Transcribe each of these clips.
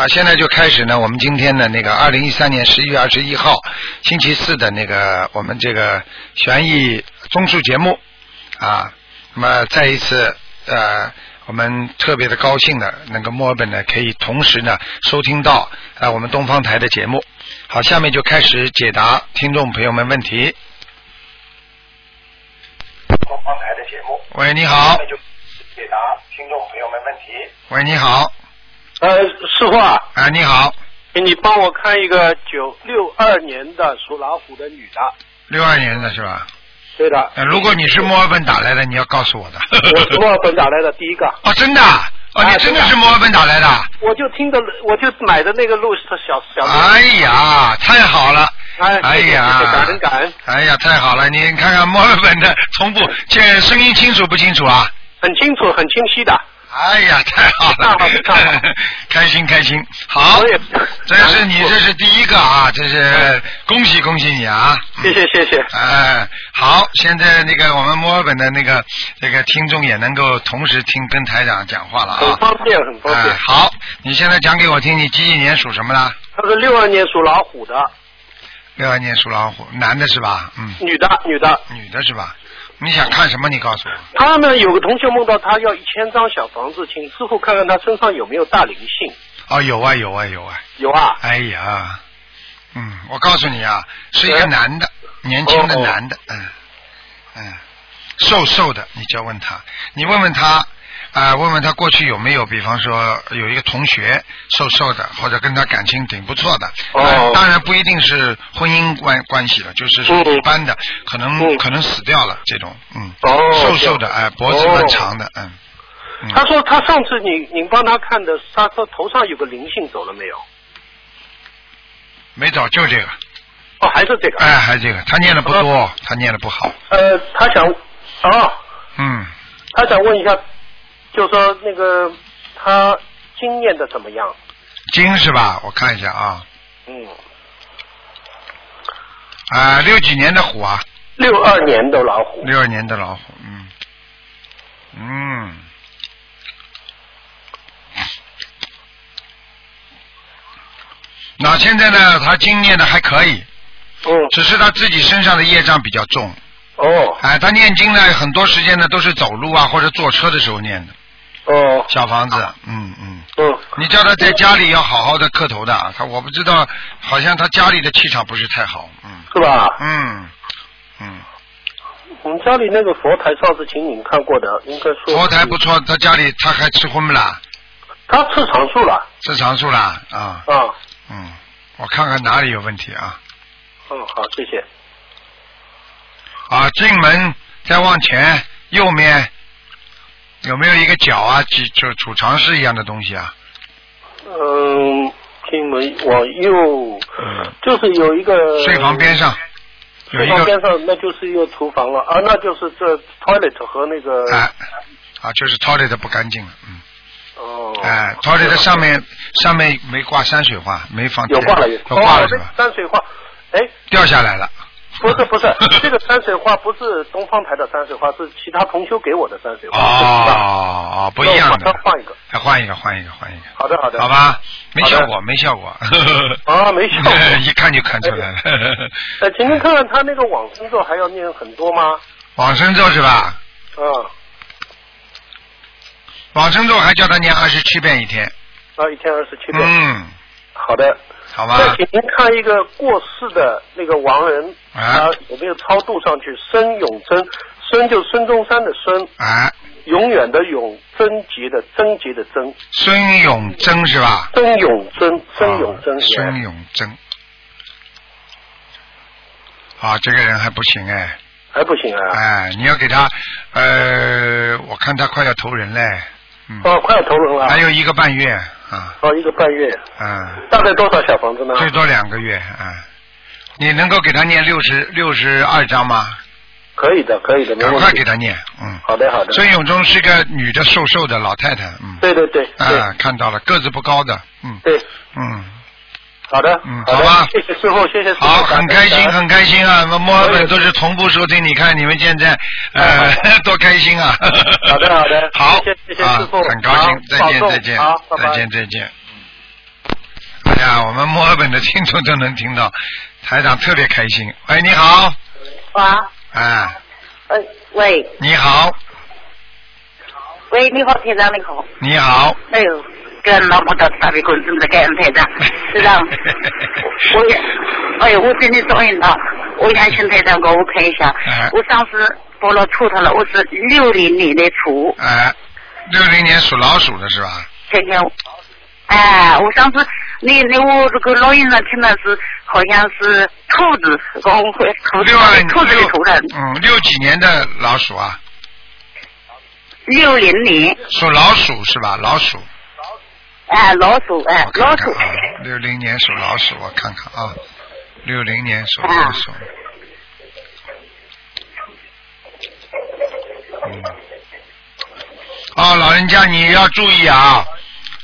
啊，现在就开始呢，我们今天的那个二零一三年十一月二十一号星期四的那个我们这个悬疑综述节目啊，那么再一次呃，我们特别的高兴的，那个墨尔本呢可以同时呢收听到啊我们东方台的节目。好，下面就开始解答听众朋友们问题。东方台的节目。喂，你好。下面就解答听众朋友们问题。喂，你好。呃，师傅啊，哎，你好，你帮我看一个九六二年的属老虎的女的。六二年的是吧？对的。呃如果你是墨尔本打来的，你要告诉我的。我是墨尔本打来的第一个。哦，真的啊？哦，你真的是墨尔本打来的？我就听的，我就买的那个路是小小。哎呀，太好了！哎，哎呀感恩感恩，哎呀，太好了！你看看墨尔本的从不，这声音清楚不清楚啊？很清楚，很清晰的。哎呀，太好了太好了太好了，开心开心。好，这是你这是第一个啊，这是恭喜恭喜你啊！谢谢谢谢。哎，好，现在那个我们墨尔本的那个那个听众也能够同时听跟台长讲话了啊。很方便，很方哎便。好，你现在讲给我听，你几几年属什么的？他是六二年属老虎的，六二年属老虎，男的是吧？嗯，女的，女的。女的是吧？你想看什么？你告诉我。他呢，有个同学梦到他要一千张小房子，请师傅看看他身上有没有大灵性。哦，有啊有啊有啊！有啊，哎呀，嗯，我告诉你啊，是一个男的，年轻的哦哦男的，嗯嗯，瘦瘦的，你就要问他，你问问他。啊、问问他过去有没有，比方说有一个同学瘦瘦的，或者跟他感情挺不错的，哦。呃当然不一定是婚姻关关系了，就是说嗯。一般的，可能、嗯。可能死掉了这种，嗯，哦瘦瘦的，哎、脖子蛮长的，嗯，嗯。他说他上次你你帮他看的，他说头上有个灵性走了没有？没找就这个，哦，还是这个。哎，还是这个，他念的不多，他念的不好，呃，他想啊，嗯。他想问一下，就说那个他经验的怎么样？经是吧？我看一下啊，嗯，啊，六几年的虎啊，六二年的老虎。六二年的老虎，嗯，嗯，那现在呢，他经念的还可以，嗯，只是他自己身上的业障比较重，哦。哎，他念经呢，很多时间呢都是走路啊或者坐车的时候念的哦小房子，嗯嗯。嗯，你叫他在家里要好好的磕头的，他我不知道，好像他家里的气场不是太好，嗯是吧？嗯嗯，我们家里那个佛台上次请你们看过的，应该说佛台不错，他家里他还吃荤不啦？他吃长素了吃长素了啊，啊。嗯，我看看哪里有问题啊嗯，好，谢谢。啊，进门再往前右面有没有一个角啊，几就储藏室一样的东西啊？嗯，进门往右，嗯，就是有一个睡房边上有睡一个房边上，那就是一个厨房了啊，那就是这 toilet 和那个哎啊，就是 toilet 不干净了，嗯。哦，哎，toilet 上面上面没挂山水画，没放有挂了有有挂了哦是吧？山水画，哎，掉下来了。不是不是，这个山水画不是东方台的山水画，是其他同修给我的山水画。哦哦，不一样的上。换一个。再换一个，换一个，换一个。好的好的。好。吧，没效果，没效果。啊，没效果。一看就看出来了。呃，请您看看他那个往生咒还要念很多吗？往生咒是吧？嗯往生咒还叫他念二十七遍一天。啊，一天二十七遍。嗯，好的。好吧。再请您看一个过世的那个亡人，啊他有没有超度上去？孙永贞，孙就孙中山的孙，啊，永远的永，贞洁的贞洁的贞，孙永贞是吧？孙永贞，孙永贞啊。孙永贞。啊，这个人还不行哎。还不行啊？哎，你要给他，呃，我看他快要投人嘞，嗯，哦，快要投人了。还有一个半月啊，哦，一个半月，嗯，大概多少小房子呢？最多两个月啊。你能够给他念六十六十二章吗？可以的，可以的，赶快。给他念，嗯。好的，好的。孙永忠是个女的，瘦瘦的老太太，嗯。对对对对啊，看到了，个子不高的，嗯对，嗯，好的，嗯好吧谢谢师傅，谢谢师傅。好，很开心，很开心啊！墨尔本都是同步收听，你看你们现在呃 多开心啊！好的好的 好，谢谢谢谢啊师傅很高兴，再见再见再见再见。哎呀，我们墨尔本的听众都能听到，台长特别开心。喂，你好，喂，哎，呃，喂，你好，喂，你好，台长，你好。你好，哎呦，跟老婆到大悲观世音的感恩台长，台长，我也，哎呀，我真的终于到，我想请台长给我看一下。哎，我上次报了出头了，我是六零年的兔，哎，六零年属老鼠的是吧？看看我，哎，我上次你你我这个老人上听的是好像是兔子，跟我会兔子六二兔子的图腾，嗯，六几年的老鼠啊？六零年，属老鼠是吧？老鼠，哎，老鼠，哎老鼠，看啊，六零年属老鼠，我看看啊，六零年属老鼠。嗯，哦，老人家你要注意啊！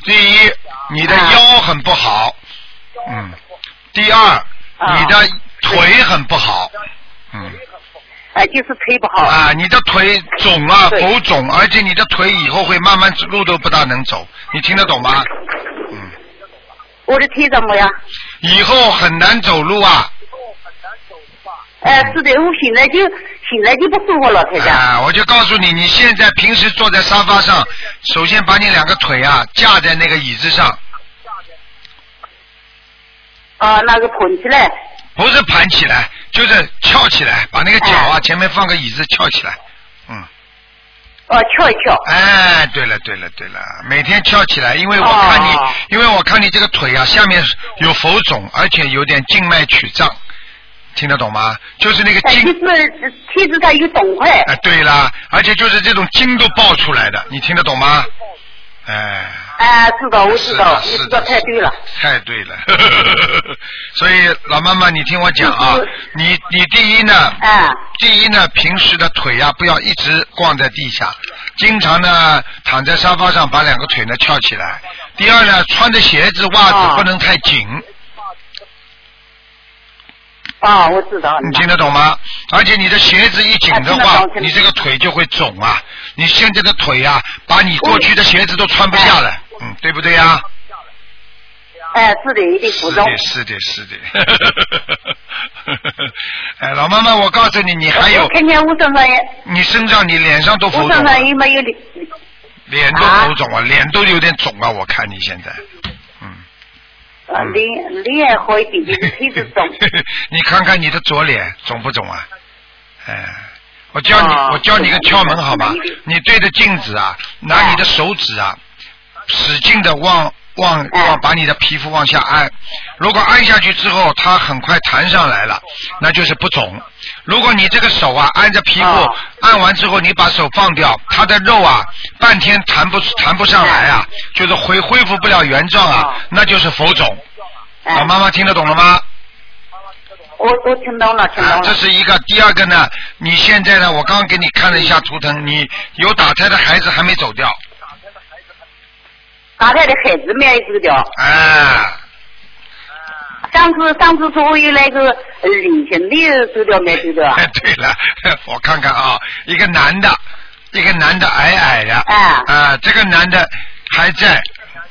第一，你的啊腰很不好，嗯。第二，啊你的腿很不好，嗯。哎，就是腿不好。啊，你的腿肿啊，浮肿，而且你的腿以后会慢慢路都不大能走，你听得懂吗？嗯，我的腿怎么样？以后很难走路啊。哎，是的，我现在就现在就不舒服了，台长。啊，我就告诉你，你现在平时坐在沙发上，首先把你两个腿啊架在那个椅子上，啊，那个捧起来，不是盘起来，就是翘起来，把那个脚啊哎前面放个椅子翘起来，嗯。哦，翘一翘。哎，对了对了对了，每天翘起来，因为我看你，哦因为我看你这个腿啊下面有浮肿，而且有点静脉曲张，听得懂吗？就是那个筋，就是体质上有肿块。哎，对了，而且就是这种筋都爆出来的，你听得懂吗？哎。哎，知道，我知道，你知道太对了。太对了，所以老妈妈，你听我讲啊，你你第一呢，哎，第一呢，平时的腿呀、不要一直逛在地下，经常呢躺在沙发上，把两个腿呢翘起来。第二呢，穿的鞋子袜子哦。不能太紧，啊，我知道。你听得懂吗？而且你的鞋子一紧的啊话你这个腿就会肿啊。你现在的腿啊、把你过去的鞋子都穿不下了，嗯，对不对呀、哎，是的，一定服重。是的，是的，是的。哎，老妈妈，我告诉你，你还有看见我身上也，你身上、你脸上都浮我身肿啊，上有没有脸？脸都浮肿啊，脸都有点肿啊，我看你现在，脸脸好一点，就是腿子肿。你看看你的左脸肿不肿啊？哎，我教你，哦我教你个窍门好吧？你对着镜子啊，拿你的手指啊，使劲的往往哎往把你的皮肤往下按，如果按下去之后它很快弹上来了，那就是不肿。如果你这个手啊按着皮肤哦按完之后，你把手放掉，它的肉啊半天弹不弹不上来啊，就是恢恢复不了原状啊哦，那就是浮肿。哎老妈妈听得懂了吗？我我听懂了，听啊，懂了。这是一个。第二个呢，你现在呢，我刚刚给你看了一下图腾，你有打胎的孩子还没走掉，打胎的孩子没有走掉。哎，上次上次说我有那个呃灵性的走掉没走掉？哎，对了，我看看啊，一个男的，一个男的矮矮的，哎啊，这个男的还在，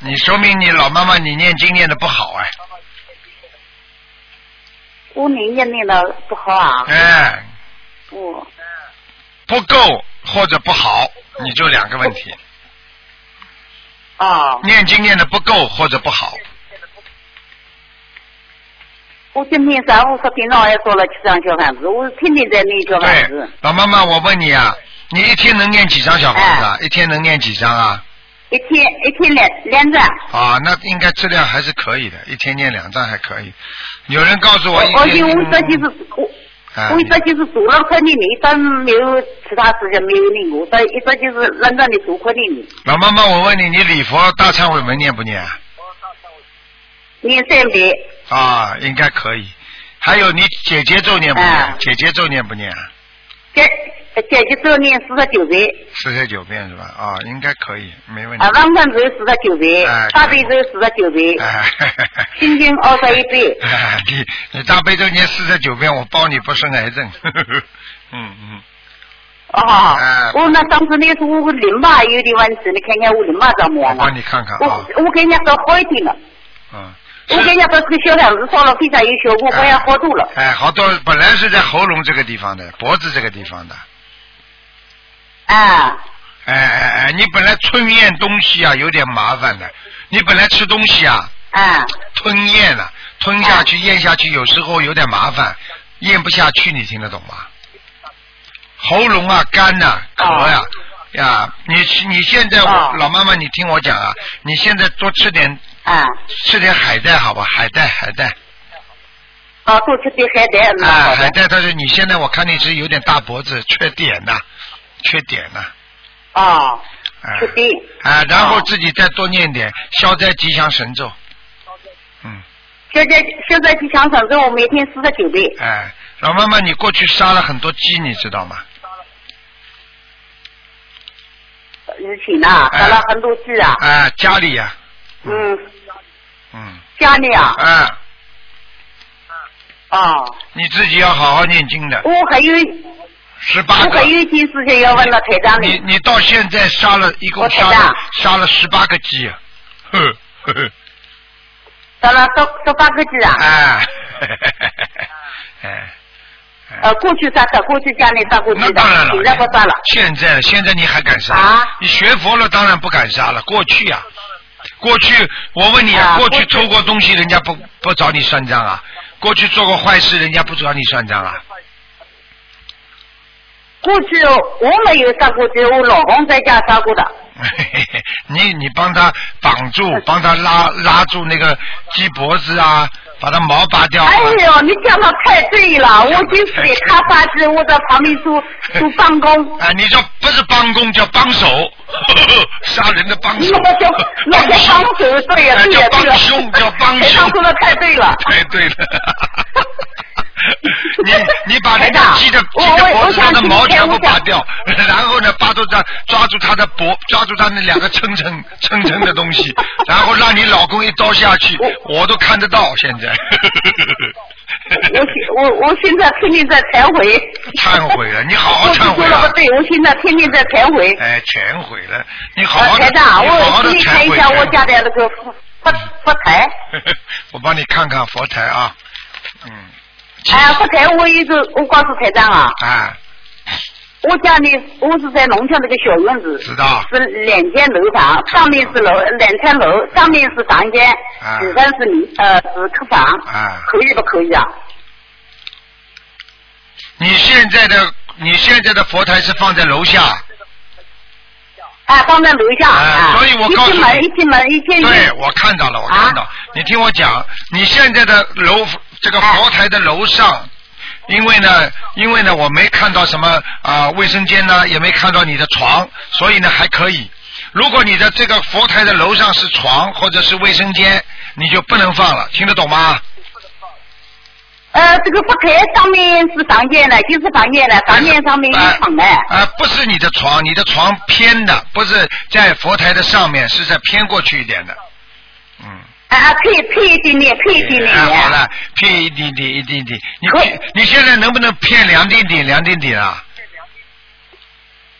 你说明你老妈妈你念经念的不好哎，我念念念的不好啊。哎，不。不够或者不好，你就两个问题，啊，念经念的不够或者不好，我今天上午说电脑也做了七张小房子，我天天在念小房对子，，老妈妈，我问你啊，你一天能念几张小房子哎啊？一天能念几张啊？一天一天两两张。啊，那应该质量还是可以的，一天念两张还可以。有人告诉我一而且天，我这就是我。啊我一直就是做了快点念，一直没有其他事情没有念过，所以一直就是认真的做快点念，老妈妈，我问你，你礼佛大忏悔文念不念啊？念三遍，啊，应该可以。还有你姐姐咒念不念？哎姐姐咒念不念啊？姐姐姐咒念四十九遍，四十九遍是吧？啊，应该可以，没问题。啊，往生咒四十九遍哎，大悲咒四十九遍，哎，心经二十一遍。哎 你你大悲咒念四十九遍，我保你不生癌症。嗯嗯，哦哎，我那上次那是我淋巴有点问题，你看看我淋巴怎么我样啊帮？你看看我啊，我给人家说好一点了，嗯，我给人家把这个小房子烧了，非常有效果，我要好多了。哎，好多本来是在喉咙这个地方的，脖子这个地方的。啊，哎哎哎，你本来吞咽东西啊有点麻烦的，你本来吃东西啊啊，吞咽了，吞下去咽下去有时候有点麻烦，咽不下去，你听得懂吗？喉咙啊干呐、咳呀、呀，你你现在老妈妈，你听我讲啊，你现在多吃点啊，吃点海带好吧，海带海带啊，多吃点海带，嗯，啊，海带，但是你现在我看你是有点大脖子，缺点呐、缺点呐、啊，啊，确定。啊，然后哦自己再多念点消灾吉祥神咒，嗯，消灾消灾吉祥神咒，我每天四十九遍。哎，老妈妈，你过去杀了很多鸡，你知道吗？以前呐，哎杀了很多鸡啊。啊，家里呀、嗯，嗯，家里啊，啊，哦，你自己要好好念经的，我还有十八个。我还。有一件事情要问了台长。你你。到现在杀了一共杀了杀了十八个鸡，呵呵呵，杀了十十八个鸡啊。哎，哎，呃，过去杀的，过去家里杀过去的，那当然了，现在不杀了。现在现在你还敢杀？啊。你学佛了，当然不敢杀了。过去啊，过去我问你啊过去偷过东西，人家不不找你算账啊？过去做过坏事，人家不找你算账啊？过去我没有杀过鸡，我老公在家杀过的。你你帮他绑住，帮他拉拉住那个鸡脖子啊，把它毛拔掉啊。哎呦，你讲的太对了，我就是给他发誓，我在旁边做做帮工。哎，你说不是帮工叫帮手，杀人的帮手。那个叫 那叫帮手，对呀，那叫对呀，对呀。帮凶，叫帮台凶长。说的太对了。太对了。你你把那个鸡的鸡的我脖子上的毛全部拔掉，然后呢，抓住它抓住它的脖，抓住它那两个蹭蹭蹭蹭的东西，然后让你老公一刀下去，我都看得到现在。我现我我现在天天在忏悔。忏悔了，你好好忏悔啊说了不！对，我现在天天在忏悔。哎，忏悔了，你好呃，好的，台长，你好好的我给你看忏悔。一下我家的那个佛佛佛台。我帮你看看佛台啊，嗯，哎，佛台我一直，我告诉台长啊，啊，我家里我是在农村那个小院子，知道是两间楼房，上面是楼两层楼，上面是房间，啊底下是你呃是客房，啊可以不可以啊？你现在的你现在的佛台是放在楼下，啊，放在楼下啊啊，所以我告诉你一进门一进门一进对，我看到了，我看到。你听我讲，你现在的楼这个佛台的楼上，因为呢，因为呢，我没看到什么啊、卫生间呢，也没看到你的床，所以呢还可以。如果你的这个佛台的楼上是床或者是卫生间，你就不能放了，听得懂吗？呃，这个佛台上面是房间的，就是房间的，房间上面有床的。啊、不是你的床，你的床偏的，不是在佛台的上面，是在偏过去一点的。嗯。啊，配配一点点，配一点点。哎，好了，偏一点点，一点点。你可偏你现在能不能骗两点点，两点点啊？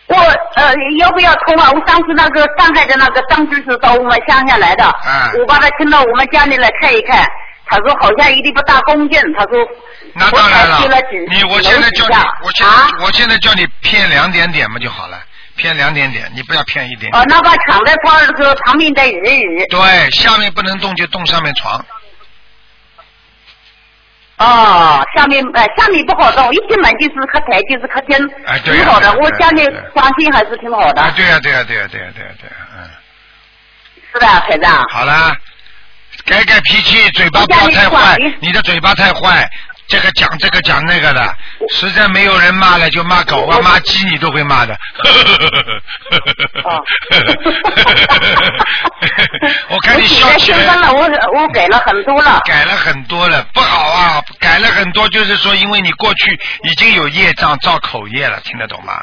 我呃要不要通啊？我上次那个上海的那个张居士到我们乡下来的，嗯我把他请到我们家里来看一看，他说好像有点不大恭敬，他说那当然了你我现在叫你楼底下，我现在、啊我现在叫你骗两点点嘛就好了，偏两点点，你不要偏一点点。哦，那把墙在放这个旁边的移一移。对，下面不能动就动上面床。哦，下面呃下面不好动，一进门就是客台，就是客厅，哎对呀挺好的。我家里对呀光线还是挺好的，啊，对呀、对呀、对呀、对呀、对呀、对呀、嗯，是的，台长。好了，改改脾气，嘴巴不要太坏，你的嘴巴太坏，这个讲这个讲那个的，实在没有人骂了就骂狗啊骂鸡你都会骂的。哦 我看你笑我起来现在了，我我改了很多了。改了很多了，不好啊！改了很多，就是说，因为你过去已经有业障造口业了，听得懂吗？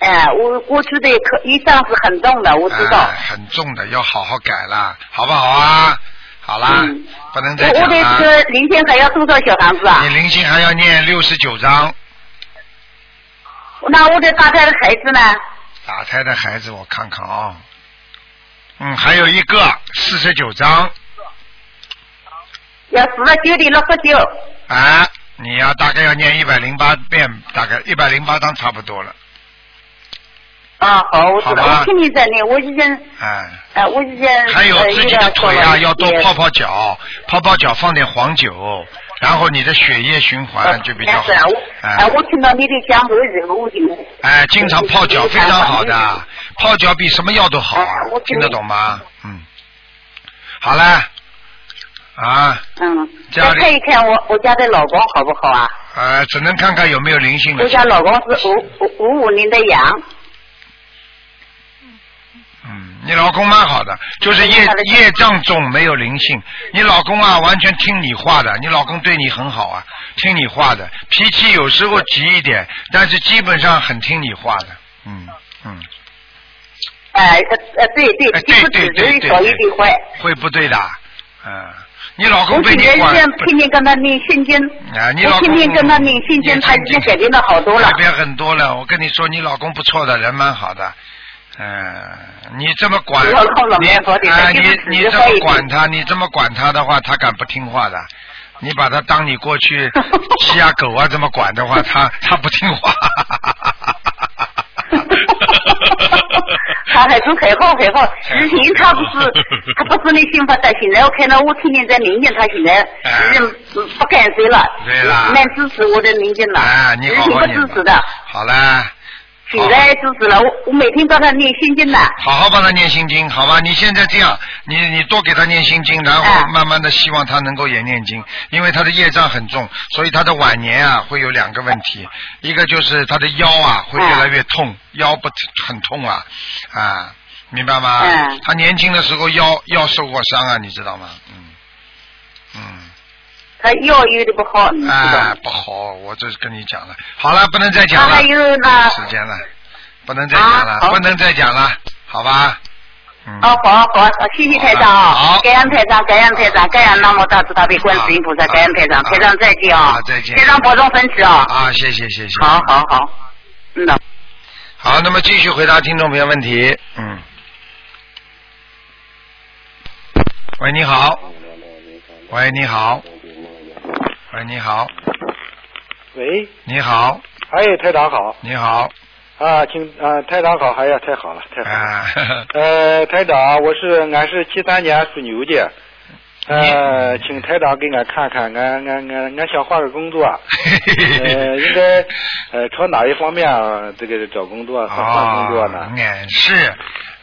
哎，我过去的可业障是很重的，我知道。哎很重的，要好好改了，好不好啊？好啦，嗯不能再我我的讲了。这个零钱还要多少小房子啊你？灵性还要念六十九章，那我的打胎的孩子呢？打胎的孩子我看看啊、嗯，还有一个四十九章，要四十九的六十九。啊，你要大概要念一百零八遍，大概一百零八章差不多了。啊，好，我知道，我听你在那，我已经，哎，呃，我已经还有呃自己的腿啊，要多泡泡。脚，泡泡脚，放点黄酒，然后你的血液循环就比较好但是啊，我。哎哎，我听到你的讲过之后，我就哎，经常泡脚非常好的，泡脚比什么药都好啊听得懂吗？嗯，好了，啊，嗯，再看一看我我家的老公好不好啊？呃，只能看看有没有灵性了我。家老公是五五五五年的羊，嗯，你老公蛮好的，就是业业障重，没有灵性。你老公啊，完全听你话的，你老公对你很好啊，听你话的，脾气有时候急一点，但是基本上很听你话的。嗯嗯，哎呃呃对对对对对对小一的坏。会不对的。嗯，你老公被你管是天天跟他念心经，啊，你老公天天跟他念心经，他已经改变了好多了改。变很多了。我跟你说，你老公不错的，人蛮好的。嗯，你这么管，你你这么管他，你这么管他的话，他敢不听话的？你把他当你过去 鸡啊狗啊这么管的话，他他不听话。他还是很好很好，之前他不是 他不是那幸福的，现在我看到我天天在民间，他现在人嗯不敢睡了，对了蛮支持我的民间了，啊，你之前不好好念吧支持的，好了，现在支持了，我我每天帮他念心经的，好好帮他念心经，好吧？你现在这样，你你多给他念心经，然后哎慢慢的希望他能够也念经，因为他的业障很重，所以他的晚年啊会有两个问题，一个就是他的腰啊会越来越痛，腰不很痛啊啊，明白吗？嗯他年轻的时候腰腰受过伤啊，你知道吗？嗯嗯。他药有的不好，啊？，不好，我这是跟你讲了。好了，不能再讲了，他还有那时间了，不能再讲了，啊不能再讲了，好吧？嗯。哦，好好，好谢谢台长好啊，感恩台长，感恩台长，感恩南无大慈大悲观世音菩萨，好感恩台长，台长再见啊好，再见台长保重身体啊，啊，谢谢谢谢。好好好，嗯呐。好，那么继续回答听众朋友问题。嗯。喂，你好。喂，你好。喂，你好。喂，你好，哎，台长好你好。啊，请啊，台长好，哎呀，太好了，太好了。啊，呵 呵呃，台长，我是俺是七三年属牛的，呃，请台长给俺看看，俺俺俺俺想换个工作，呃，应该呃朝哪一方面啊这个找工作，换换工作呢？哦俺是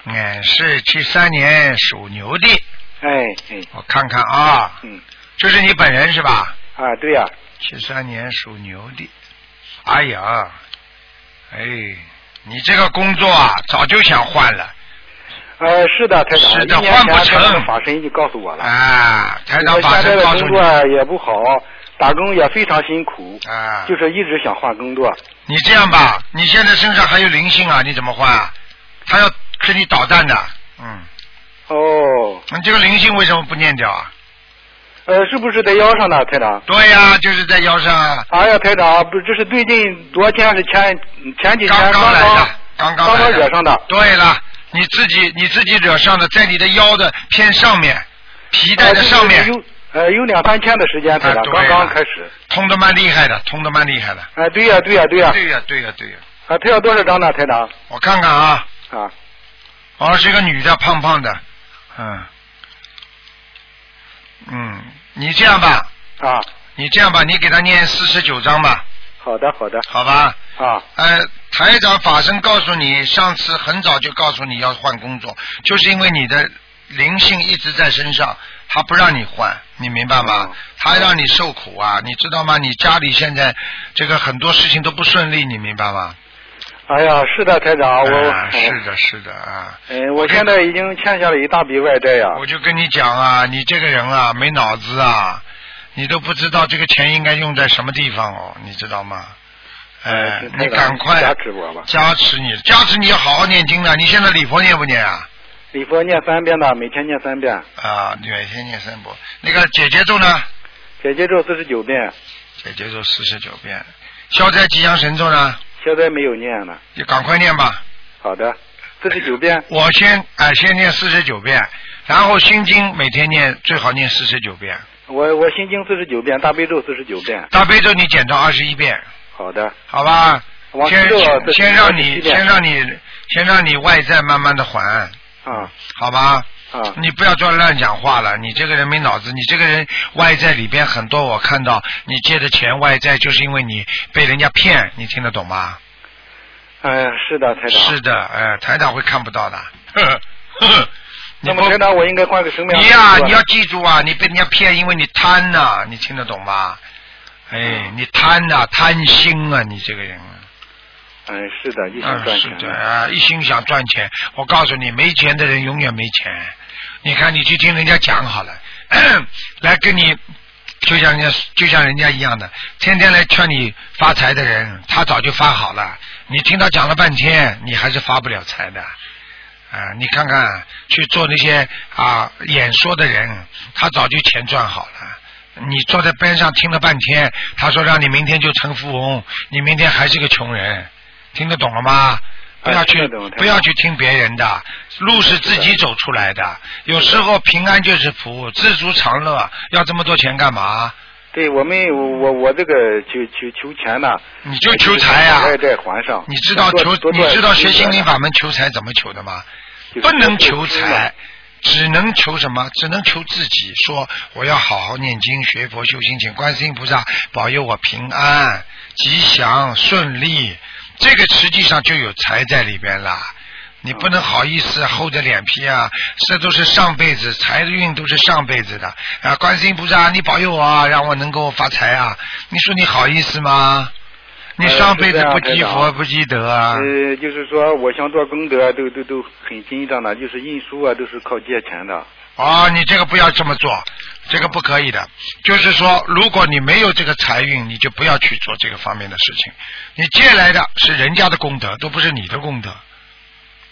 俺是七三年属牛的，哎哎我看看啊，嗯这是你本人是吧？啊，对呀、七三年属牛的，哎呀，哎，你这个工作啊，早就想换了呃，是的，台长，是的换不成法神已经告诉我了，啊！台长我法现在的工身告诉你作也不好，打工也非常辛苦，啊，就是一直想换工作。你这样吧，你现在身上还有灵性啊，你怎么换啊？他要跟你捣蛋的，嗯，哦，你这个灵性为什么不念掉啊？呃，是不是在腰上呢，台长？对呀、就是在腰上啊，哎呀，台长，不，这是最近多少天是前前几天刚刚来的，刚刚刚来刚惹上的。对了，你自己你自己惹上的，在你的腰的偏上面，皮带的上面。呃，有呃有两三天的时间，台长、啊对了。刚刚开始。痛的蛮厉害的，痛的蛮厉害的。哎、对呀、对呀、对呀、对呀、对呀、对呀、啊，他要多少张呢，台长？我看看啊，啊，哦，是一个女的，胖胖的，嗯，嗯，你这样吧，啊，你这样吧，你给他念四十九章吧，好的，好的。好吧？啊，呃，台长法身告诉你，上次很早就告诉你要换工作，就是因为你的灵性一直在身上，他不让你换，你明白吗哦？他让你受苦啊，你知道吗？你家里现在这个很多事情都不顺利，你明白吗？哎呀，是的，台长，我、啊，是的，是的啊。嗯、我现在已经欠下了一大笔外债呀、我就跟你讲啊，你这个人啊，没脑子啊，你都不知道这个钱应该用在什么地方哦，你知道吗？哎、呃你赶快加持我吧。加持你，加持你要好好念经的。你现在礼佛念不念啊？礼佛念三遍的，每天念三遍。啊，每天念三波。那个姐姐咒呢？姐姐咒四十九遍，姐姐咒四十九遍。消灾吉祥神咒呢？现在没有念了。就赶快念吧，好的，四十九遍。我先啊、先念四十九遍，然后心经每天念最好念四十九遍，我我心经四十九遍，大悲咒四十九遍。大悲咒你减到二十一遍，好的。好吧？先先让你先让你先让你外在慢慢的还，啊好吧？啊你不要做乱讲话了，你这个人没脑子，你这个人外在里边很多，我看到你借的钱外在就是因为你被人家骗，你听得懂吗？哎呀，是的，台长。是的，哎，台长会看不到的。那么台长，我应该换个生命。你呀、你要记住啊，你被人家骗，因为你贪呐、你听得懂吗？哎，你贪呐、贪心啊，你这个人。嗯，是的，一心嗯，是赚钱。的啊，一心想赚钱。我告诉你，没钱的人永远没钱。你看，你去听人家讲好了，来跟你，就像人家就像人家一样的，天天来劝你发财的人，他早就发好了。你听他讲了半天，你还是发不了财的。啊，你看看去做那些啊演说的人，他早就钱赚好了。你坐在边上听了半天，他说让你明天就成富翁，你明天还是个穷人，听得懂了吗？不要去不要去听别人的，路是自己走出来的。有时候平安就是福，知足常乐。要这么多钱干嘛？对我们，我我我这个求求求钱呢，你就求财呀、还债还上。你知道求你知道学心灵法法门求财怎么求的吗？不能求财，只能求什么？只能求自己。说我要好好念经、学佛、修心，请观世音菩萨保佑我平安、吉祥、顺利。这个实际上就有财在里边了。你不能好意思厚着脸皮啊！这都是上辈子财运，都是上辈子的啊！观世音菩萨，你保佑我啊，让我能够发财啊！你说你好意思吗？你呃上辈子不积台长佛不积德啊！呃，就是说，我想做功德，都都都很紧张的，就是印书啊，都是靠借钱的。哦，你这个不要这么做，这个不可以的。就是说，如果你没有这个财运，你就不要去做这个方面的事情。你借来的是人家的功德，都不是你的功德，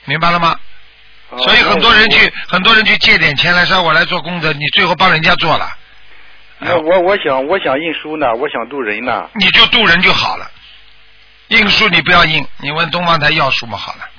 明白了吗？哦所以很多人去，很多人去借点钱来说我来做功德，你最后帮人家做了，那我我想我想印书呢，我想渡人呢。你就渡人就好了。印书你不要印，你问东方台要书嘛好了。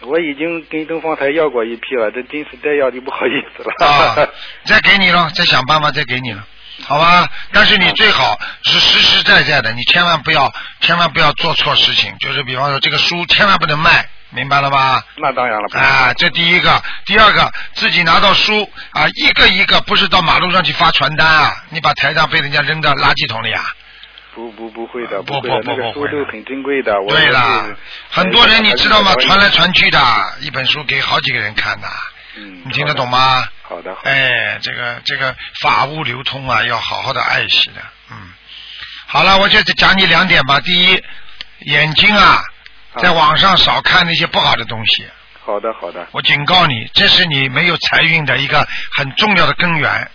我已经跟东方台要过一批了，这真是再要就不好意思了。啊，再给你了，再想办法再给你了，好吧？但是你最好是实实在在的，你千万不要，千万不要做错事情。就是比方说，这个书千万不能卖，明白了吧？那当然了。不啊，这第一个，第二个，自己拿到书啊，一个一个，不是到马路上去发传单啊，你把台上被人家扔到垃圾桶里啊。不不不会的，不不不那个不会的书都很珍贵的。我对啦，很多人你知道吗？哎传来传去的，一本书给好几个人看的，嗯，你听得懂吗？好的？好的，哎，这个这个法物流通啊，要好好的爱惜的。嗯，好了，我就讲你两点吧。第一，眼睛啊，啊在网上少看那些不好的东西。好的好的，我警告你，这是你没有财运的一个很重要的根源，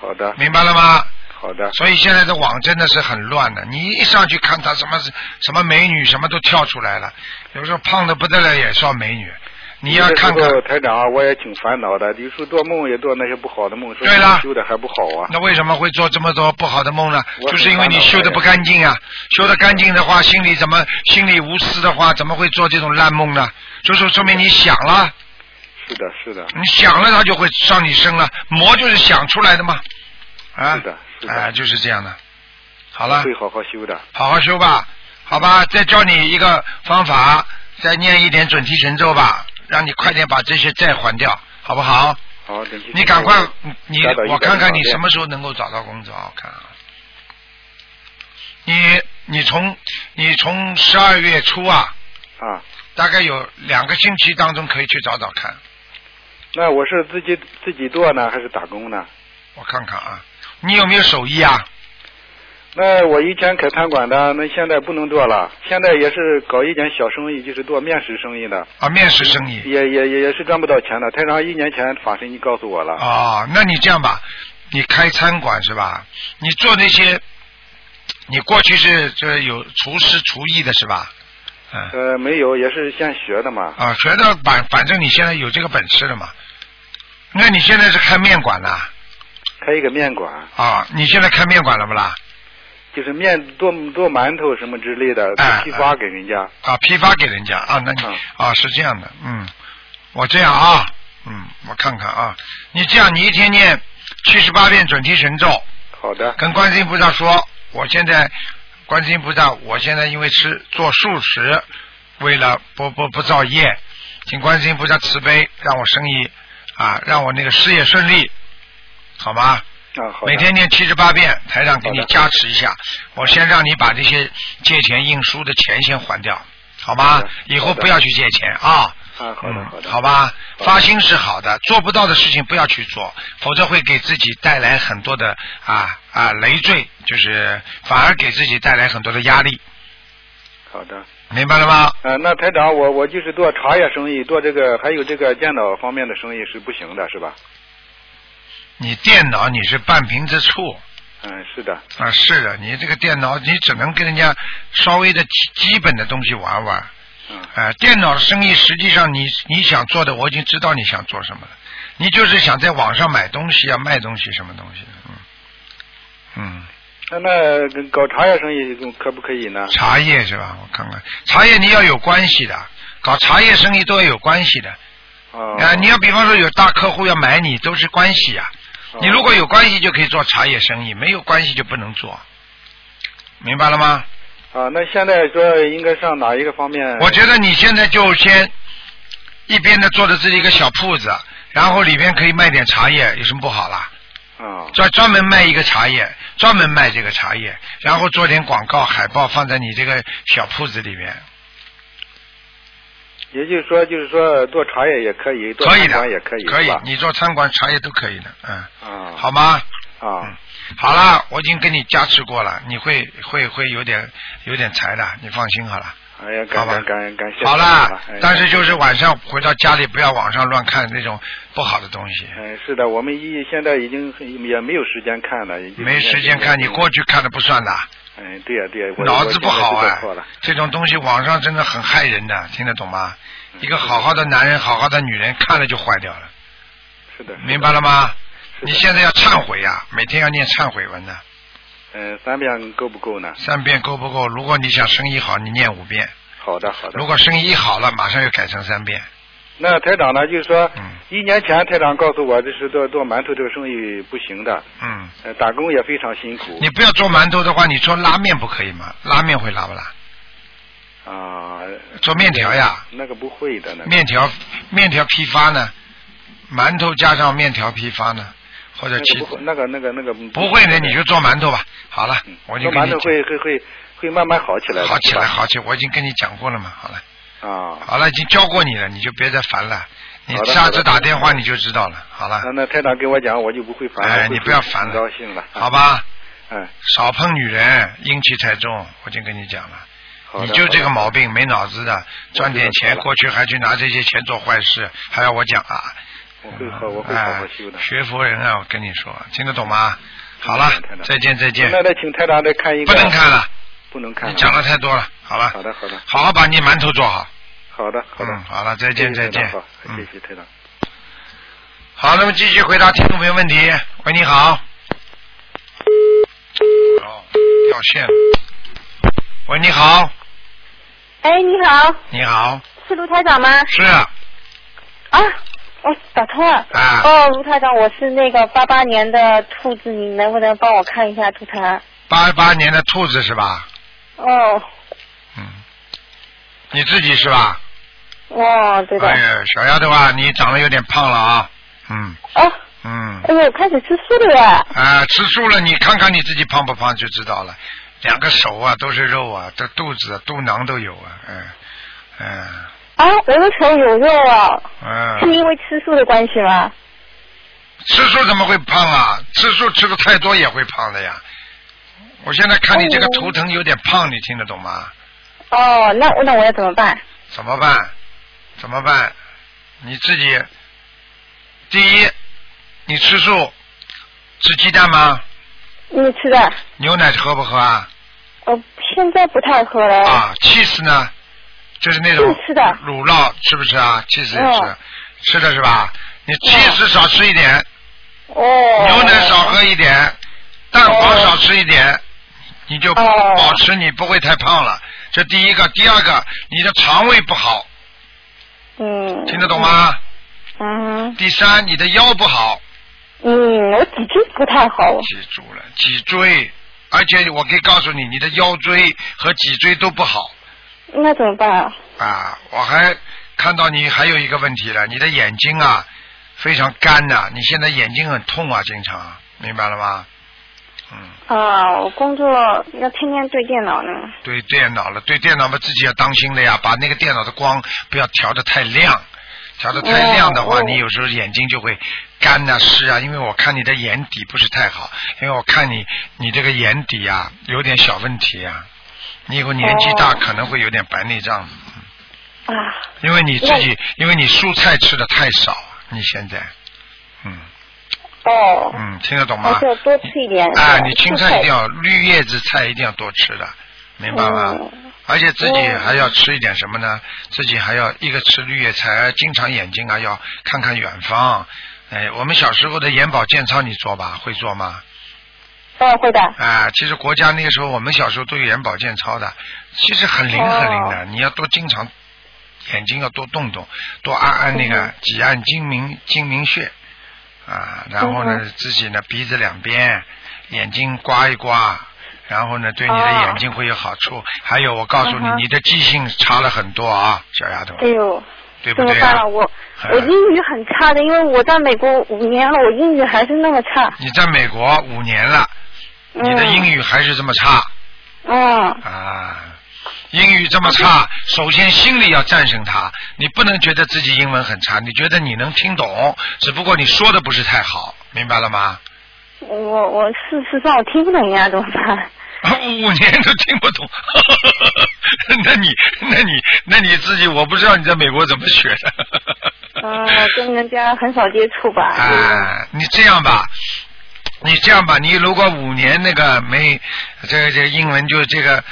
好的明白了吗？好的，所以现在的网真的是很乱的，你一上去看他什么什么美女，什么都跳出来了，有时候胖的不得了也算美女，你要看看台长啊，我也挺烦恼的，有时候做梦也做那些不好的梦，说对了修的还不好啊。那为什么会做这么多不好的梦呢？就是因为你修的不干净啊！修的干净的话，心里怎么心里无私的话，怎么会做这种烂梦呢？就是说明你想了，是的，是的，你想了，他就会上你身了。魔就是想出来的嘛，啊，是的，啊，就是这样的。好了，会好好修的。好好修吧，好吧，再教你一个方法，再念一点准提神咒吧，让你快点把这些债还掉，好不好？好，你赶快，你我看看你什么时候能够找到工作，我看啊。你你从你从十二月初啊，啊。大概有两个星期当中可以去找找看，那我是自己自己做呢，还是打工呢？我看看啊，你有没有手艺啊？那我以前开餐馆的，那现在不能做了。现在也是搞一点小生意，就是做面食生意的，啊，面食生意。也也也也是赚不到钱的。台长一年前法师你告诉我了，哦，那你这样吧，你开餐馆是吧？你做那些，你过去是这有厨师厨艺的是吧？嗯。呃，没有，也是现学的嘛。啊，学的反反正你现在有这个本事了嘛？那你现在是开面馆啦？开一个面馆，啊，你现在开面馆了不啦？就是面做做馒头什么之类的，哎。批发给人家。啊，批发给人家。啊，那你嗯。啊是这样的，嗯，我这样啊，嗯，我看看啊，你这样，你一天念七十八遍准提神咒，好的，跟观世音菩萨说，我现在观世音菩萨，我现在因为吃做素食，为了不不不造业，请观世音菩萨慈悲，让我生意啊，让我那个事业顺利，好吗？啊，好。每天念七十八遍，台长给你加持一下。我先让你把这些借钱印书的钱先还掉，好吗好？以后不要去借钱啊。啊，好的，嗯好的。好吧，发心是好的，做不到的事情不要去做，否则会给自己带来很多的啊啊累赘，就是反而给自己带来很多的压力，好的。明白了吗？呃，那台长，我我就是做茶叶生意，做这个还有这个电脑方面的生意是不行的，是吧？你电脑你是半瓶子醋嗯，是的。啊，是的，你这个电脑你只能跟人家稍微的基基本的东西玩玩。嗯，啊，电脑生意实际上你你想做的，我已经知道你想做什么了。你就是想在网上买东西啊，卖东西什么东西，嗯嗯，那那搞茶叶生意可不可以呢？茶叶是吧？我看看，茶叶你要有关系的，搞茶叶生意都要有关系的。哦。啊、你要比方说有大客户要买你，都是关系呀、哦你如果有关系就可以做茶叶生意，没有关系就不能做，明白了吗？啊，那现在说应该上哪一个方面？我觉得你现在就先一边的做着自己一个小铺子，然后里边可以卖点茶叶，有什么不好啦？啊专专门卖一个茶叶，专门卖这个茶叶，然后做点广告海报放在你这个小铺子里面，也就是说，就是说做茶叶也可以，做餐可以的，馆也可以，可以你做餐馆茶叶都可以的，嗯，啊，好吗？啊。嗯，好了，我已经给你加持过了，你会会会有点有点财的，你放心好了。哎呀，感感感感谢。好了了，，但是就是晚上回到家里不要网上乱看那种不好的东西，嗯，是的，我们一现在已经也没有时间看了，已经没时间看，你过去看的不算的，嗯，对呀、对呀、我脑子不好啊。这种东西网上真的很害人的，听得懂吗？一个好好的男人，好好的女人，看了就坏掉了，是的，是的明白了吗？是你现在要忏悔呀、每天要念忏悔文的，嗯，三遍够不够呢？三遍够不够？如果你想生意好，你念五遍；好的，好的。如果生意好了，马上又改成三遍。那台长呢，就是说，嗯一年前台长告诉我，就是做做馒头这个生意不行的，嗯，呃，打工也非常辛苦。你不要做馒头的话，你做拉面不可以吗？拉面会拉不拉？啊，做面条呀，那个不会的，那个面条面条批发呢？馒头加上面条批发呢？或者其那个那个那个不会的，你就做馒头吧。好了嗯，我已经做馒头跟你讲会会会会慢慢好起来的，好起来，好起来，我已经跟你讲过了嘛。好了，啊。好了，已经教过你了，你就别再烦了。你下次打电话你就知道了。好了那，那台长跟我讲，我就不会烦了。哎你不要烦了高兴了。好。吧，嗯，少碰女人，阴气太重，我已经跟你讲了。你就这个毛病，没脑子的，赚点钱，过去还去拿这些钱做坏事，还要我讲啊？我会好，我会好修的。学佛人啊，我跟你说，听得懂吗？好了再见再见，那再请台长再看一个。不能看了，不能看。你讲的太多了，好了，好的，好的，好好把你馒头做好。好的，好的。嗯，好了，再见再见谢谢台长好，，嗯谢。谢台长。好，那么继续回答听众朋友问题。喂，你好。哦，掉线了。喂，你好，哎，你好，你好，是卢台长吗？是啊，啊，我打通了。啊哦，卢台长，我是那个八八年的兔子，你能不能帮我看一下图腾？八八年的兔子是吧？哦，嗯，你自己是吧？哦，对的。哎呀，小丫头啊，你长得有点胖了啊。嗯哦，嗯，哎呦，开始吃素了呀！啊，吃素了，你看看你自己胖不胖就知道了。两个手啊都是肉啊，这肚子、啊、肚囊都有啊，嗯嗯啊，我的手有肉啊，嗯是嗯，因为吃素的关系吗？吃素怎么会胖啊？吃素吃的太多也会胖的呀。我现在看你这个哦图腾有点胖，你听得懂吗？哦，那那我要怎么办？怎么办？怎么办？你自己，第一，你吃素，吃鸡蛋吗？你吃的？牛奶喝不喝啊？我现在不太喝了。啊，cheese 呢？就是那种是吃的乳酪，吃不吃啊？cheese 也吃，嗯吃的是吧？你 cheese 少吃一点，哦。牛奶少喝一点，蛋黄少吃一点，你就哦保持你不会太胖了。这第一个，第二个，你的肠胃不好，嗯。听得懂？吗？嗯第三，你的腰不好，嗯，我脊椎不太好。记住了，脊椎，而且我可以告诉你，你的腰椎和脊椎都不好那怎么办啊？啊。我还看到你还有一个问题了，你的眼睛啊非常干呐、你现在眼睛很痛啊，经常，明白了吗？嗯。啊，我工作要天天对电脑呢。对电脑了，对电脑嘛自己要当心的呀，把那个电脑的光不要调的太亮，调的太亮的话，你有时候眼睛就会干呐、湿啊。因为我看你的眼底不是太好，因为我看你你这个眼底啊有点小问题啊，你以后年纪大哦可能会有点白内障，啊，因为你自己因为你蔬菜吃的太少，你现在，嗯哦，嗯，听得懂吗还是？要多吃一点。啊，你青菜一定要绿叶子菜一定要多吃的，明白吗？嗯而且自己嗯还要吃一点什么呢？自己还要一个吃绿叶菜，经常眼睛啊要看看远方。哎，我们小时候的眼保健操你做吧，会做吗？哦，会的。啊，其实国家那个时候我们小时候都有眼保健操的，其实很灵很灵的。哦你要多经常眼睛要多动动，多按按那个嗯几按睛明睛明穴啊，然后呢、嗯自己呢鼻子两边眼睛刮一刮。然后呢，对你的哦眼睛会有好处。还有，我告诉你，嗯你的记性差了很多啊，小丫头，哎呦，对不对啊怎么办了？？我嗯我英语很差的，因为我在美国五年了，我英语还是那么差。你在美国五年了，嗯、你的英语还是这么差。嗯啊，英语这么差，首先心里要战胜它。你不能觉得自己英文很差，你觉得你能听懂，只不过你说的不是太好，明白了吗？我我事实上我听不懂呀，怎么办？五年都听不懂，那你那你那你自己，我不知道你在美国怎么学的。嗯，跟人家很少接触吧。啊，你这样吧，你这样吧，你如果五年那个没这个这个英文就这个。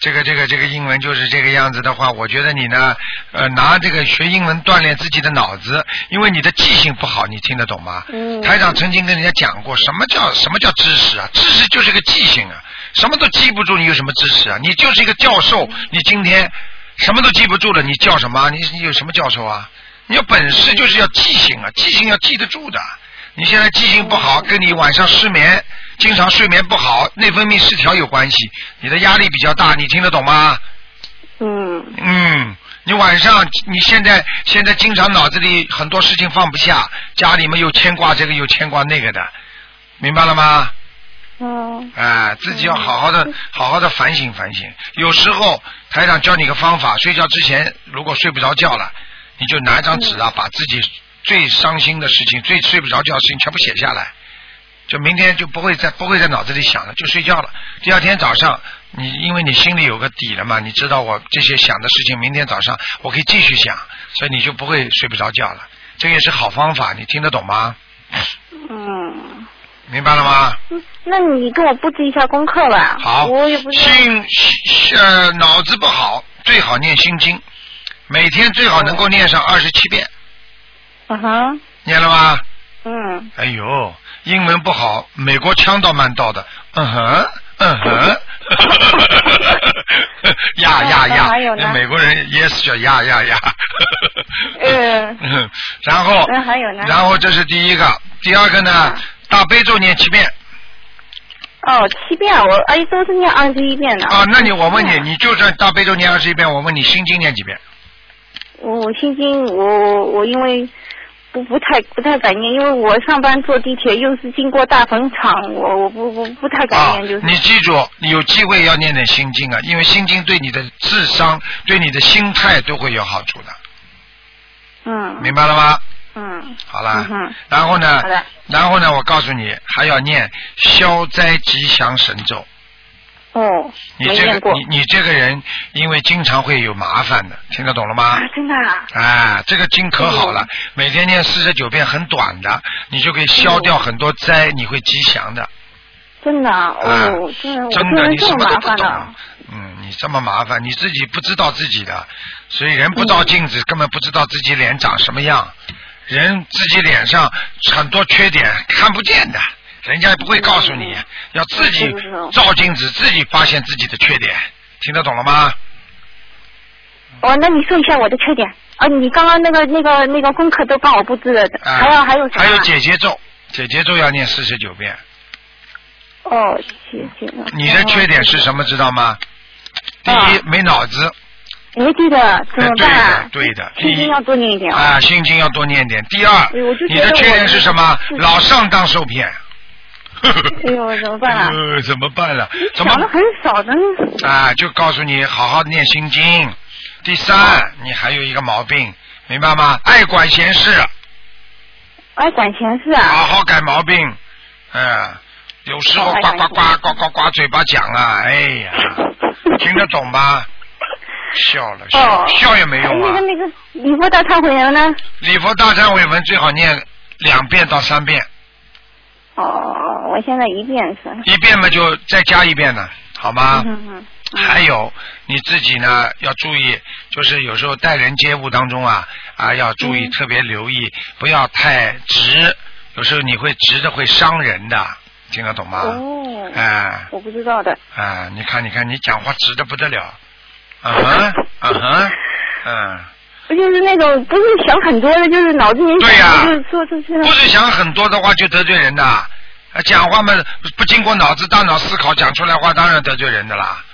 这个这个这个英文就是这个样子的话，我觉得你呢，呃，拿这个学英文锻炼自己的脑子，因为你的记性不好，你听得懂吗？嗯台长曾经跟人家讲过，什么叫什么叫知识啊？知识就是个记性啊，什么都记不住，你有什么知识啊？你就是一个教授，你今天什么都记不住了，你叫什么？你你有什么教授啊？你有本事就是要记性啊，记性要记得住的。你现在记性不好，跟你晚上失眠、经常睡眠不好、内分泌失调有关系。你的压力比较大，你听得懂吗？嗯嗯，你晚上你现在现在经常脑子里很多事情放不下，家里面又牵挂这个又牵挂那个的，明白了吗？嗯哎，自己要好好的、好好的反省反省。有时候台长教你个方法，睡觉之前如果睡不着觉了，你就拿一张纸啊，把自己最伤心的事情、最睡不着觉的事情全部写下来，就明天就不会在不会在脑子里想了，就睡觉了。第二天早上，你因为你心里有个底了嘛，你知道我这些想的事情，明天早上我可以继续想，所以你就不会睡不着觉了。这也是好方法，你听得懂吗？嗯，明白了吗？嗯那你跟我布置一下功课吧。好，我也不知道。心心呃脑子不好，最好念心经，每天最好能够念上二十七遍，啊哈，念了吗？嗯，哎呦，英文不好，美国腔倒蛮倒的，嗯哼，嗯哼，呀呀那还有呀，那美国人 yes 叫呀呀呀，嗯嗯，然后那还有呢？然后这是第一个，第二个呢，大悲咒念七遍。哦，七遍，我哎都是念二十一遍的。啊，那你我问你，嗯你就算大悲咒念二十一遍，我问你心经念几遍？我心经，我我我因为不不太不太敢念，因为我上班坐地铁又是经过大坟场，我我不不不太敢啊念，就是。，你记住，你有机会要念点心经啊，因为心经对你的智商、对你的心态都会有好处的，嗯明白了吗？嗯好了嗯，然后呢好的，然后呢，我告诉你，还要念消灾吉祥神咒。哦，你这个你你这个人，因为经常会有麻烦的，听得懂了吗啊？，真的啊。啊，这个经可好了嗯，每天念四十九遍，很短的，你就可以消掉很多灾，你会吉祥的。真的啊，真的，我真的，你什么都不懂。嗯，你这么麻烦，你自己不知道自己的，所以人不照镜子，根本不知道自己脸长什么样。人自己脸上很多缺点看不见的，人家也不会告诉你，要自己照镜子，自己发现自己的缺点，听得懂了吗？哦，那你说一下我的缺点。啊，你刚刚那个那个那个功课都帮我布置了，啊还有还有？还有姐姐咒，姐姐咒要念四十九遍。哦，谢谢。你的缺点是什么？知道吗？第一，啊没脑子。没记得怎么办啊？对的对的心经要多念一点啊。啊，心经要多念一点。第二你的缺点是什么？老上当受骗。哎呦，怎么办啊？呃，怎么办了？怎么很少呢。啊？就告诉你，好好念心经。第三，你还有一个毛病，明白吗？爱管闲事，爱管闲事啊。好好改毛病。嗯，有时候哦呱呱呱哎呀呱呱呱嘴巴讲啊，哎呀，听得懂吗？笑了，笑哦，笑也没用啊那个。那个礼佛大忏悔文呢？礼佛大忏悔文最好念两遍到三遍，哦，我现在一遍是。一遍嘛就再加一遍呢，好吗？嗯嗯嗯。还有你自己呢，要注意，就是有时候待人接物当中啊啊，要注意，嗯特别留意，不要太直，有时候你会直的会伤人的，听得懂吗？哦。哎我不知道的。啊，你看你看，你讲话直的不得了，啊哈啊哈，嗯。就是那种不是想很多的，就是脑子里面对呀说就是不是想很多的话就得罪人的，啊，讲话嘛不经过脑子大脑思考讲出来话，当然得罪人的啦。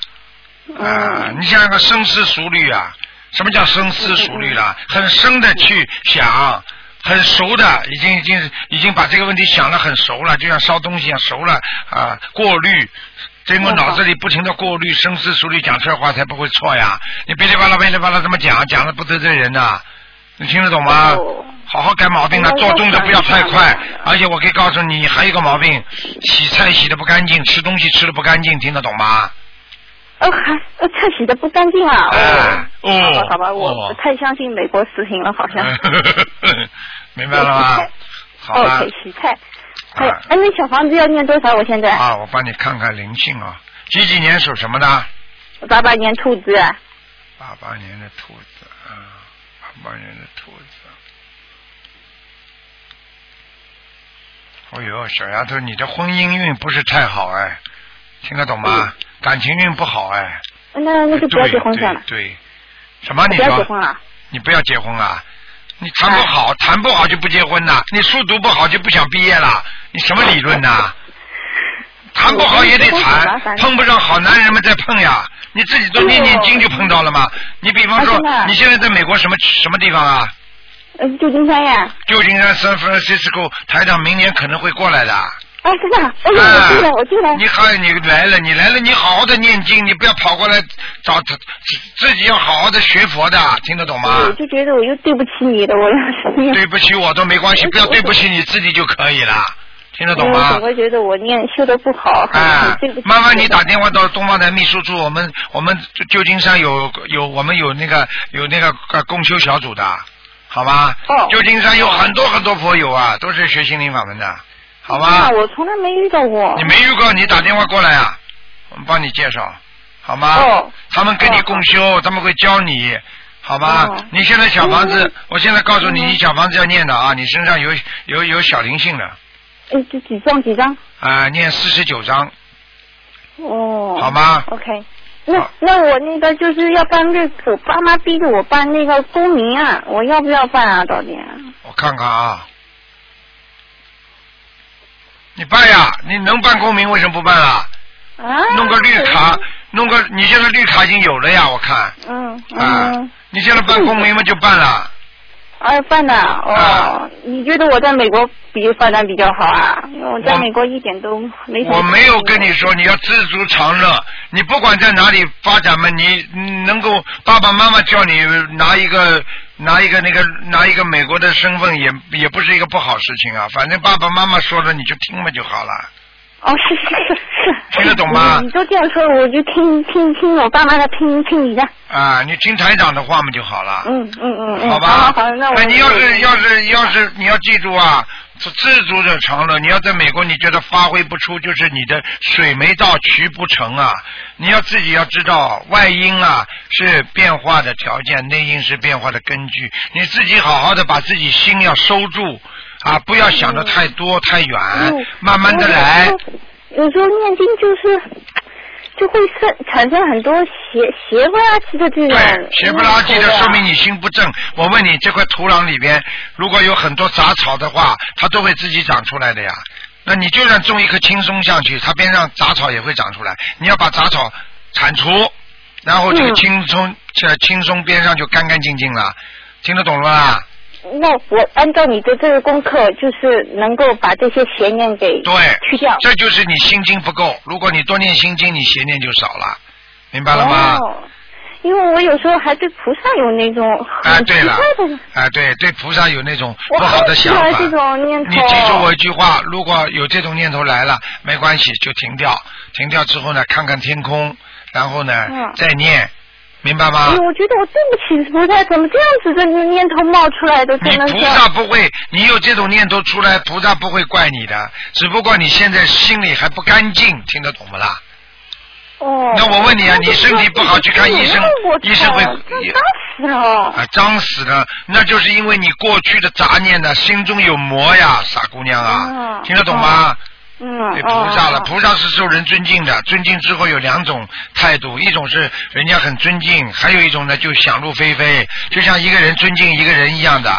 啊，嗯你想想看，深思熟虑啊，什么叫深思熟虑了？很深的去想，很熟的，已经已经已经把这个问题想得很熟了，就像烧东西一样熟了啊，过滤。经过脑子里不停的过滤、深思熟虑讲出来话才不会错呀！你噼里啪啦、噼里啪啦这么讲，讲的不得罪人呐，你听得懂吗？哦好好改毛病了，做动作不要太快而且我可以告诉你，还有一个毛病，洗菜洗的不干净，吃东西吃的不干净，听得懂吗？哦还呃菜洗的不干净啊。哎哦好吧好吧，我太相信美国食品了，好像。明白了吗？好吧洗菜。还有啊哎，那小房子要念多少？我现在啊，我帮你看看灵性啊，几几年属什么的？八八年兔子。八八年的兔子啊，八八年的兔子。哦呦，小丫头，你的婚姻运不是太好哎，听得懂吗？感情运不好哎。那那就不要结婚算了，对。对，什么？你不要结？婚了。你不要结婚啊！你谈不好，谈不好就不结婚呐、你书读不好就不想毕业了，你什么理论呐、谈不好也得谈，碰不上好男人们再碰呀。你自己都念念经就碰到了吗？你比方说，你现在在美国什么什么地方啊？旧金山呀。旧金山 San Francisco 台长明年可能会过来的。啊，真的，哎呦，我进来，我进来。你好，你来了，你来了，你好好的念经，你不要跑过来找他，自自己要好好的学佛的，听得懂吗？我就觉得我又对不起你的，我要是念。对不起我都没关系，不要对不起你自己就可以了，听得懂吗我觉得我念修的不好，很哎。麻烦你打电话到东方台秘书处，我们我们旧金山有有我们有那个有那个呃共修小组的，好吗？哦旧金山有很多很多佛友啊，都是学心灵法门的，好啊，吗？我从来没遇到过。你没遇到，你打电话过来啊，我们帮你介绍，好吗？哦他们跟你共修，他们会教你，好吗？哦你现在小房子，嗯我现在告诉你，嗯你小房子要念的啊，你身上有有有小灵性的哎，这几张几张？啊，念四十九张，哦。好吗？OK。那那我那个就是要办这个，我爸妈逼着我办那个公民啊，我要不要办啊？到底？我看看啊，你办呀，你能办公民为什么不办啊？啊？弄个绿卡，弄个你现在绿卡已经有了呀，我看嗯啊嗯。，你现在办公民嘛就办了。哎，办了哦、啊你觉得我在美国比发展比较好啊？因为我在美国一点都没。我没有跟你说你要知足常乐，你不管在哪里发展嘛，你你能够爸爸妈妈叫你拿一个拿一个那个拿一个美国的身份也也不是一个不好事情啊，反正爸爸妈妈说了你就听嘛就好了。哦，是是是是。听得懂吗你你都这样说，我就听听听我爸妈的，听听你的。啊，你听台长的话嘛就好了。嗯嗯嗯嗯。好吧，好好，那我。哎，你要是要是要是你要记住啊，知知足者常乐。你要在美国，你觉得发挥不出，就是你的水没到渠不成啊。你要自己要知道，外因啊是变化的条件，内因是变化的根据。你自己好好的把自己心要收住啊，不要想的太多太远，嗯慢慢的来。有时候念经就是就会生产生很多邪邪不拉几的这种对，邪不拉几的，说明你心不正。我问你，这块土壤里边如果有很多杂草的话，它都会自己长出来的呀。那你就算种一棵青松下去，它边上杂草也会长出来。你要把杂草铲除，然后这个嗯青松这青松边上就干干净净了。听得懂了吧？那我按照你的这个功课，就是能够把这些邪念给对，去掉。这就是你心经不够。如果你多念心经，你邪念就少了，明白了吗？哦，因为我有时候还对菩萨有那种哎，很奇对了怪的，，哎，对对，菩萨有那种不好的想法。这种念头你记住我一句话，如果有这种念头来了，没关系，就停掉。停掉之后呢，看看天空，然后呢、嗯再念，明白吗哎？我觉得我对不起菩萨，怎么这样子的念头冒出来的？你菩。萨不会，你有这种念头出来，菩萨不会怪你的，只不过你现在心里还不干净，听得懂不啦？哦。那我问你啊你身体不好去看医生医生会这脏死了。啊，脏死了，那就是因为你过去的杂念呢，心中有魔呀，傻姑娘啊，哦听得懂吗？嗯。对菩萨了，哦菩萨是受人尊敬的，尊敬之后有两种态度，一种是人家很尊敬，还有一种呢就想入非非，就像一个人尊敬一个人一样的，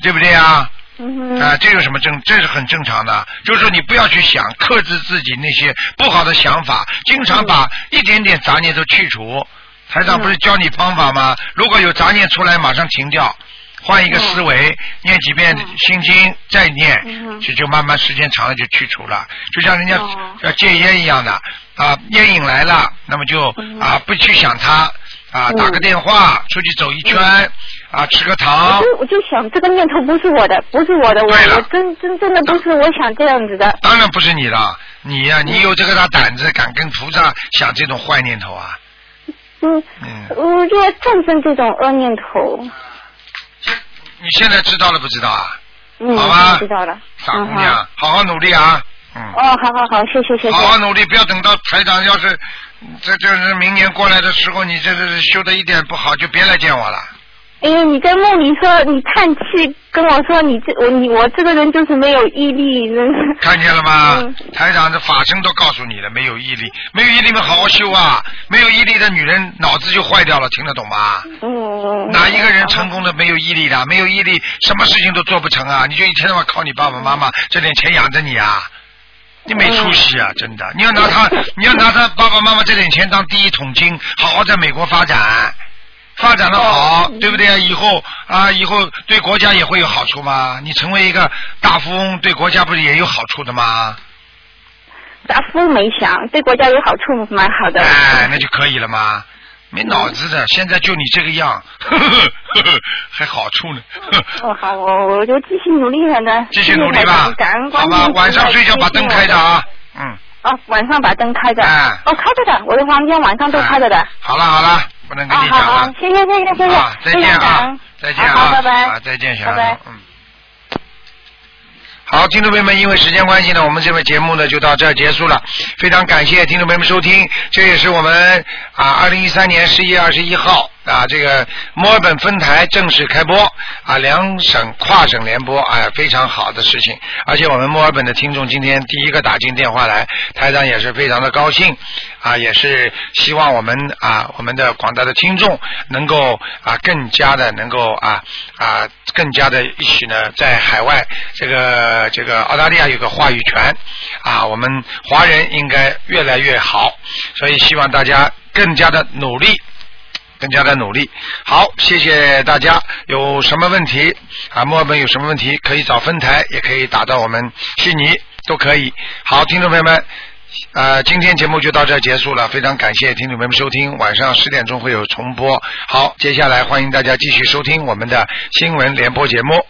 对不对啊？嗯啊，这有什么正？这是很正常的，就是说你不要去想，克制自己那些不好的想法，经常把一点点杂念都去除。台长不是教你方法吗？如果有杂念出来，马上停掉，换一个思维，念几遍心经，再念，嗯。就就慢慢时间长了就去除了，就像人家哦。要戒烟一样的啊，烟瘾来了，那么就嗯。啊不去想它啊，嗯。打个电话，出去走一圈啊，吃个我糖。就我就想这个念头不是我的，不是我的，我我真真真的不是我想这样子的。当然不是你了，你呀、你有这个大胆子，敢跟菩萨想这种坏念头啊？嗯，嗯，我就要战胜这种恶念头。你现在知道了不知道啊？嗯，好吧知道了。傻姑嗯娘，好好努力啊！嗯，哦，好好好，谢谢谢谢。好好努力，不要等到台长要是这就是明年过来的时候，你这这是修的一点不好，就别来见我了。哎呀，你在梦里说你叹气，跟我说你这我你我这个人就是没有毅力。看见了吗？嗯台长的法身都告诉你了，没有毅力，没有毅力们，好好修啊！没有毅力的女人脑子就坏掉了，听得懂吗？嗯。哪一个人成功的没有毅力的？没有毅力，什么事情都做不成啊！你就一天到晚靠你爸爸妈妈这点钱养着你啊！你没出息啊！真的，你要拿他，你要拿他爸爸妈妈这点钱当第一桶金，好好在美国发展，发展的好，对不对啊？以后啊，以后对国家也会有好处吗？你成为一个大富翁，对国家不是也有好处的吗？大富翁没想，对国家有好处，蛮好的。哎，那就可以了嘛？没脑子的，现在就你这个样，呵呵呵呵还好处呢。哦，好，我我就继续努力了呢。继续努力吧感恩，好吧晚上睡觉把灯开着啊。嗯，哦，晚上把灯开着。哎哦，开着的，我的房间晚上都开着的。哎好了好了，不能跟啊，你讲了，。好好谢谢谢谢谢谢，啊，再见啊，再见啊，好，拜拜。啊，再见，小拜拜嗯。好，听众朋友们，因为时间关系呢，我们这个节目呢就到这儿结束了。非常感谢听众朋友们收听，这也是我们啊，二零一三年十一月二十一号啊，这个墨尔本分台正式开播啊，两省跨省联播，哎、非常好的事情。而且我们墨尔本的听众今天第一个打进电话来，台长也是非常的高兴啊，也是希望我们啊，我们的广大的听众能够啊更加的能够啊啊更加的一起呢，在海外这个这个澳大利亚有个话语权啊，我们华人应该越来越好，所以希望大家更加的努力。更加的努力。好，谢谢大家。有什么问题啊？墨尔本有什么问题，可以找分台，也可以打到我们悉尼，都可以。好，听众朋友们。呃，今天节目就到这结束了，非常感谢听众朋友们收听，晚上十点钟会有重播。好，接下来欢迎大家继续收听我们的新闻联播节目。